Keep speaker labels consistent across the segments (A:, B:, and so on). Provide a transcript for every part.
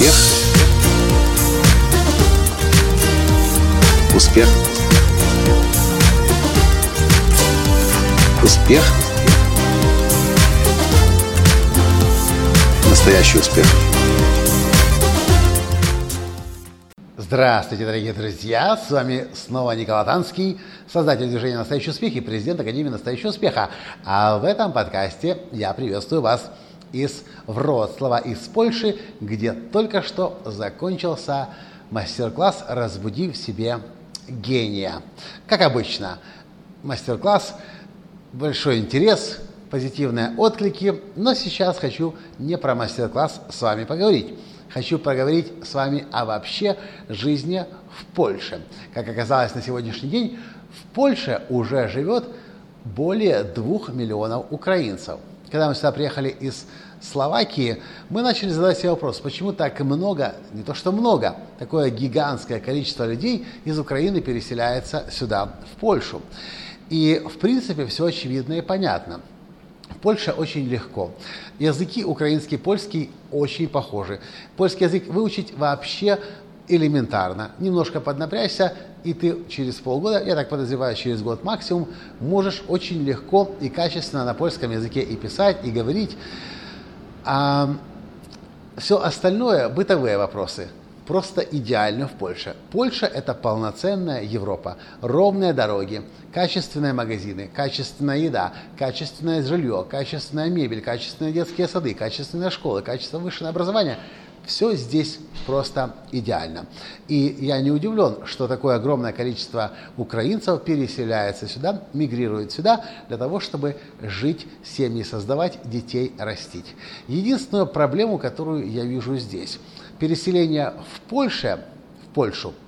A: Успех. Успех. Успех. Настоящий успех.
B: Здравствуйте, дорогие друзья! С вами снова Николай Танский, создатель движения «Настоящий успех» и президент Академии «Настоящего успеха». А в этом подкасте я приветствую вас из Вроцлава, из Польши, где только что закончился мастер-класс «Разбуди в себе гения». Как обычно, мастер-класс, большой интерес, позитивные отклики, но сейчас хочу не про мастер-класс с вами поговорить. Хочу поговорить с вами о вообще жизни в Польше. Как оказалось на сегодняшний день, в Польше уже живет более двух миллионов украинцев – когда мы сюда приехали из Словакии, мы начали задать себе вопрос, почему так много, не то что много, такое гигантское количество людей из Украины переселяется сюда, в Польшу. И, в принципе, все очевидно и понятно. В Польше очень легко. Языки украинский и польский очень похожи. Польский язык выучить вообще элементарно. Немножко поднапрячься, и ты через полгода, я так подозреваю, через год максимум, можешь очень легко и качественно на польском языке и писать, и говорить. А все остальное – бытовые вопросы. Просто идеально в Польше. Польша – это полноценная Европа. Ровные дороги, качественные магазины, качественная еда, качественное жилье, качественная мебель, качественные детские сады, качественные школы, качественное высшее образование – все здесь просто идеально. И я не удивлен, что такое огромное количество украинцев переселяется сюда, мигрирует сюда для того, чтобы жить, семьи создавать, детей растить. Единственную проблему, которую я вижу здесь, переселение в Польше, в Польшу –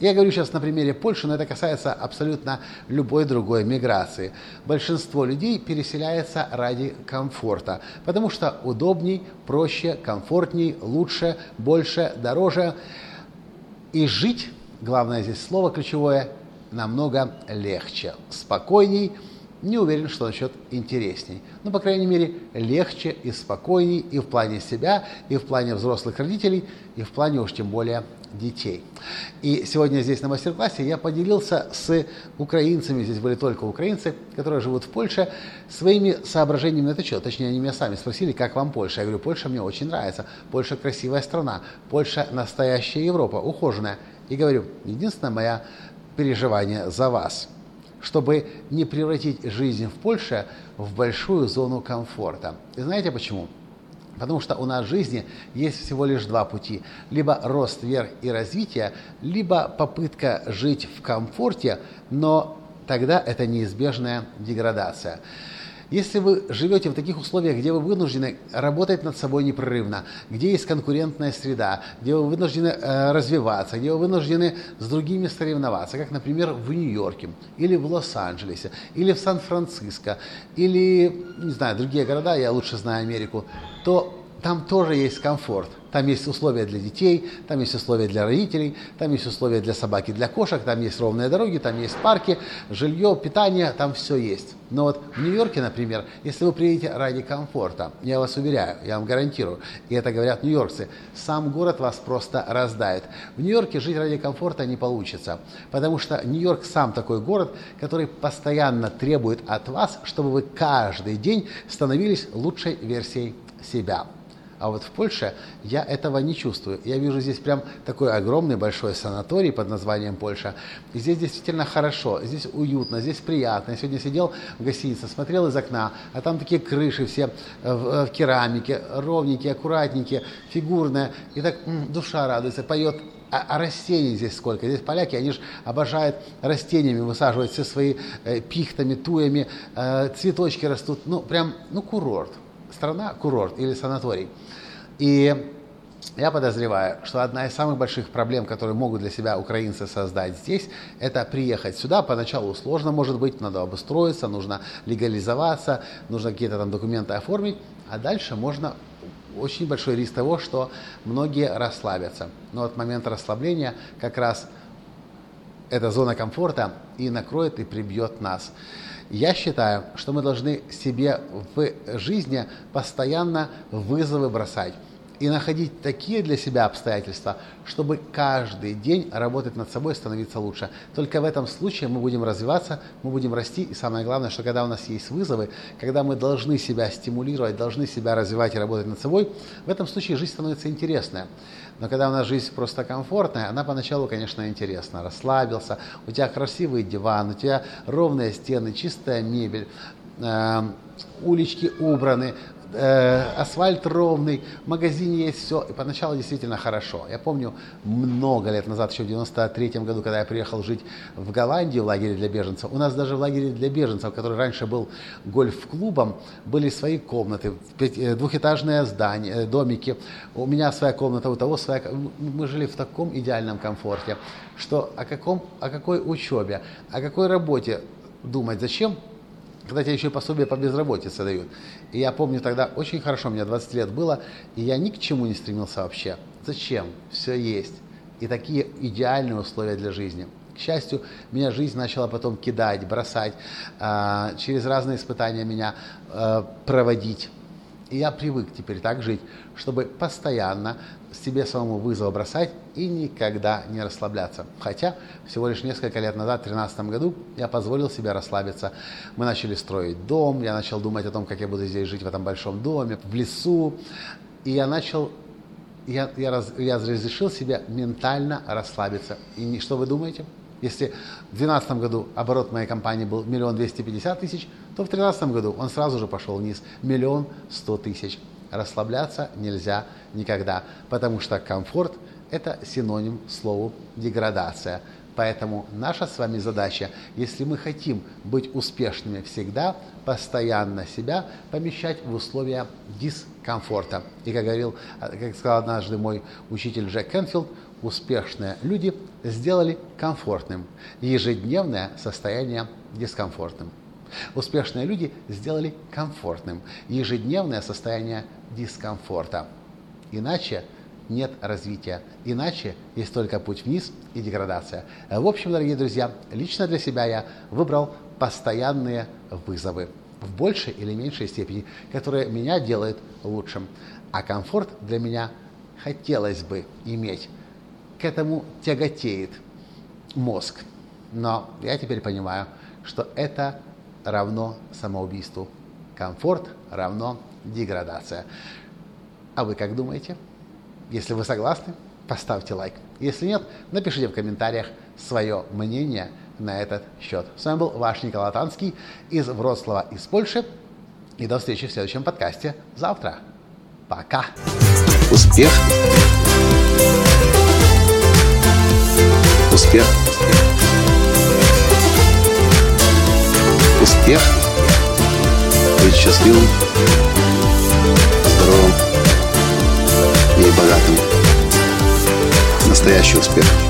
B: я говорю сейчас на примере Польши, но это касается абсолютно любой другой миграции. Большинство людей переселяется ради комфорта, потому что удобней, проще, комфортней, лучше, больше, дороже. И жить, главное здесь слово ключевое, намного легче, спокойней, не уверен, что насчет интересней. Но, по крайней мере, легче и спокойней и в плане себя, и в плане взрослых родителей, и в плане уж тем более детей. И сегодня здесь на мастер-классе я поделился с украинцами, здесь были только украинцы, которые живут в Польше, своими соображениями на это что. Точнее, они меня сами спросили, как вам Польша. Я говорю, Польша мне очень нравится. Польша красивая страна. Польша настоящая Европа, ухоженная. И говорю, единственное мое переживание за вас, чтобы не превратить жизнь в Польше в большую зону комфорта. И знаете почему? Потому что у нас в жизни есть всего лишь два пути. Либо рост вверх и развитие, либо попытка жить в комфорте, но тогда это неизбежная деградация. Если вы живете в таких условиях, где вы вынуждены работать над собой непрерывно, где есть конкурентная среда, где вы вынуждены э, развиваться, где вы вынуждены с другими соревноваться, как, например, в Нью-Йорке, или в Лос-Анджелесе, или в Сан-Франциско, или, не знаю, другие города, я лучше знаю Америку, то там тоже есть комфорт. Там есть условия для детей, там есть условия для родителей, там есть условия для собак и для кошек, там есть ровные дороги, там есть парки, жилье, питание, там все есть. Но вот в Нью-Йорке, например, если вы приедете ради комфорта, я вас уверяю, я вам гарантирую, и это говорят нью-йоркцы, сам город вас просто раздает. В Нью-Йорке жить ради комфорта не получится, потому что Нью-Йорк сам такой город, который постоянно требует от вас, чтобы вы каждый день становились лучшей версией себя. А вот в Польше я этого не чувствую. Я вижу здесь прям такой огромный большой санаторий под названием Польша. И здесь действительно хорошо, здесь уютно, здесь приятно. Я сегодня сидел в гостинице, смотрел из окна, а там такие крыши все в, в керамике, ровненькие, аккуратненькие, фигурные. И так м, душа радуется, поет а, а растений здесь сколько? Здесь поляки, они же обожают растениями высаживать все свои э, пихтами, туями, э, цветочки растут. Ну, прям, ну, курорт страна курорт или санаторий. И я подозреваю, что одна из самых больших проблем, которые могут для себя украинцы создать здесь, это приехать сюда. Поначалу сложно, может быть, надо обустроиться, нужно легализоваться, нужно какие-то там документы оформить, а дальше можно очень большой риск того, что многие расслабятся. Но от момента расслабления как раз эта зона комфорта и накроет, и прибьет нас. Я считаю, что мы должны себе в жизни постоянно вызовы бросать. и находить такие для себя обстоятельства, чтобы каждый день работать над собой, становиться лучше. Только в этом случае мы будем развиваться, мы будем расти, и самое главное, что когда у нас есть вызовы, когда мы должны себя стимулировать, должны себя развивать и работать над собой, в этом случае жизнь становится интересная. Но когда у нас жизнь просто комфортная, она поначалу, конечно, интересна. Расслабился, у тебя красивый диван, у тебя ровные стены, чистая мебель, улички убраны, э, асфальт ровный, в магазине есть все. И поначалу действительно хорошо. Я помню много лет назад, еще в 93 году, когда я приехал жить в Голландию в лагере для беженцев, у нас даже в лагере для беженцев, который раньше был гольф-клубом, были свои комнаты, э, двухэтажное здание, э, домики. У меня своя комната, у того своя. Мы жили в таком идеальном комфорте, что о, каком, о какой учебе, о какой работе думать, зачем когда тебе еще пособие по безработице дают. И я помню тогда очень хорошо, мне 20 лет было, и я ни к чему не стремился вообще. Зачем? Все есть. И такие идеальные условия для жизни. К счастью, меня жизнь начала потом кидать, бросать, э, через разные испытания меня э, проводить. И я привык теперь так жить, чтобы постоянно себе самому вызов бросать и никогда не расслабляться. Хотя всего лишь несколько лет назад, в 2013 году, я позволил себе расслабиться. Мы начали строить дом, я начал думать о том, как я буду здесь жить в этом большом доме, в лесу. И я начал, я, я, раз, я разрешил себе ментально расслабиться. И что вы думаете? Если в 2012 году оборот моей компании был миллион двести пятьдесят тысяч, то в 2013 году он сразу же пошел вниз, миллион сто тысяч. Расслабляться нельзя никогда, потому что комфорт – это синоним слову деградация. Поэтому наша с вами задача, если мы хотим быть успешными всегда, постоянно себя помещать в условия дискомфорта. И как говорил, как сказал однажды мой учитель Джек Кенфилд, успешные люди сделали комфортным ежедневное состояние дискомфортным. Успешные люди сделали комфортным ежедневное состояние дискомфорта. Иначе нет развития. Иначе есть только путь вниз и деградация. В общем, дорогие друзья, лично для себя я выбрал постоянные вызовы в большей или меньшей степени, которые меня делают лучшим. А комфорт для меня хотелось бы иметь к этому тяготеет мозг. Но я теперь понимаю, что это равно самоубийству. Комфорт равно деградация. А вы как думаете? Если вы согласны, поставьте лайк. Если нет, напишите в комментариях свое мнение на этот счет. С вами был ваш Николай Танский из Вроцлава, из Польши. И до встречи в следующем подкасте завтра. Пока.
A: Успех! Успех. Успех. Быть счастливым, здоровым и богатым. Настоящий успех.